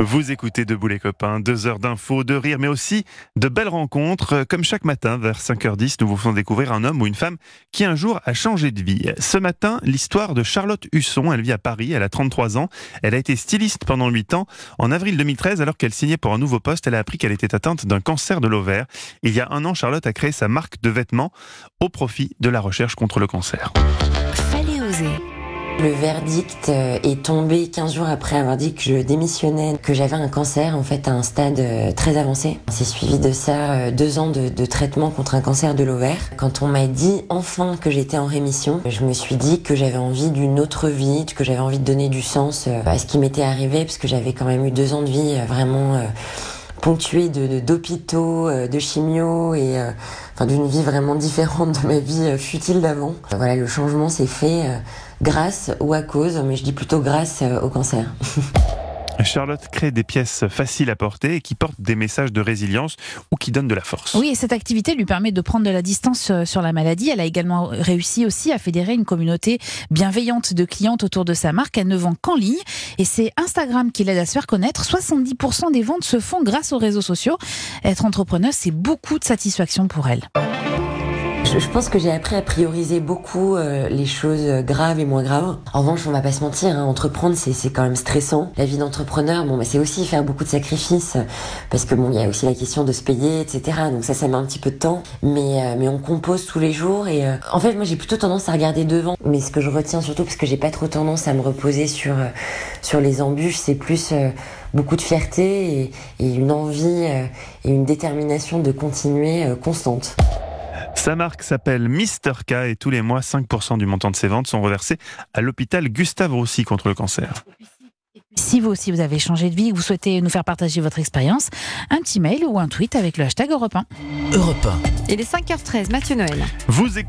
Vous écoutez Debout les copains, deux heures d'infos, de rire, mais aussi de belles rencontres. Comme chaque matin, vers 5h10, nous vous faisons découvrir un homme ou une femme qui un jour a changé de vie. Ce matin, l'histoire de Charlotte Husson. Elle vit à Paris, elle a 33 ans. Elle a été styliste pendant 8 ans. En avril 2013, alors qu'elle signait pour un nouveau poste, elle a appris qu'elle était atteinte d'un cancer de l'ovaire. Il y a un an, Charlotte a créé sa marque de vêtements au profit de la recherche contre le cancer. Le verdict euh, est tombé 15 jours après avoir dit que je démissionnais, que j'avais un cancer en fait à un stade euh, très avancé. C'est suivi de ça euh, deux ans de, de traitement contre un cancer de l'ovaire. Quand on m'a dit enfin que j'étais en rémission, je me suis dit que j'avais envie d'une autre vie, que j'avais envie de donner du sens à ce qui m'était arrivé, parce que j'avais quand même eu deux ans de vie vraiment ponctuée d'hôpitaux, de, chimio et enfin d'une vie vraiment différente de ma vie futile d'avant. Voilà, le changement s'est fait grâce ou à cause, mais je dis plutôt grâce euh, au cancer. Charlotte crée des pièces faciles à porter et qui portent des messages de résilience ou qui donnent de la force. Oui, et cette activité lui permet de prendre de la distance euh, sur la maladie. Elle a également réussi aussi à fédérer une communauté bienveillante de clientes autour de sa marque. Elle ne vend qu'en ligne et c'est Instagram qui l'aide à se faire connaître. 70% des ventes se font grâce aux réseaux sociaux. Être entrepreneuse, c'est beaucoup de satisfaction pour elle. Je, pense que j'ai appris à prioriser beaucoup euh, les choses graves et moins graves. En revanche, on va pas se mentir, hein, entreprendre c'est quand même stressant. La vie d'entrepreneur, bon, bah, c'est aussi faire beaucoup de sacrifices parce que bon, il y a aussi la question de se payer, etc. Donc ça, ça met un petit peu de temps, mais euh, mais on compose tous les jours et euh, en fait, moi j'ai plutôt tendance à regarder devant. Mais ce que je retiens surtout, parce que j'ai pas trop tendance à me reposer sur sur les embûches, c'est plus beaucoup de fierté et, et une envie et une détermination de continuer constante. Sa marque s'appelle Mister K et tous les mois, 5% du montant de ses ventes sont reversés à l'hôpital Gustave Roussy contre le cancer. Si vous aussi vous avez changé de vie et que vous souhaitez nous faire partager votre expérience, un petit mail ou un tweet avec le hashtag Europe 1. Europe 1. Il est 5h13, Mathieu Noël. Vous écoutez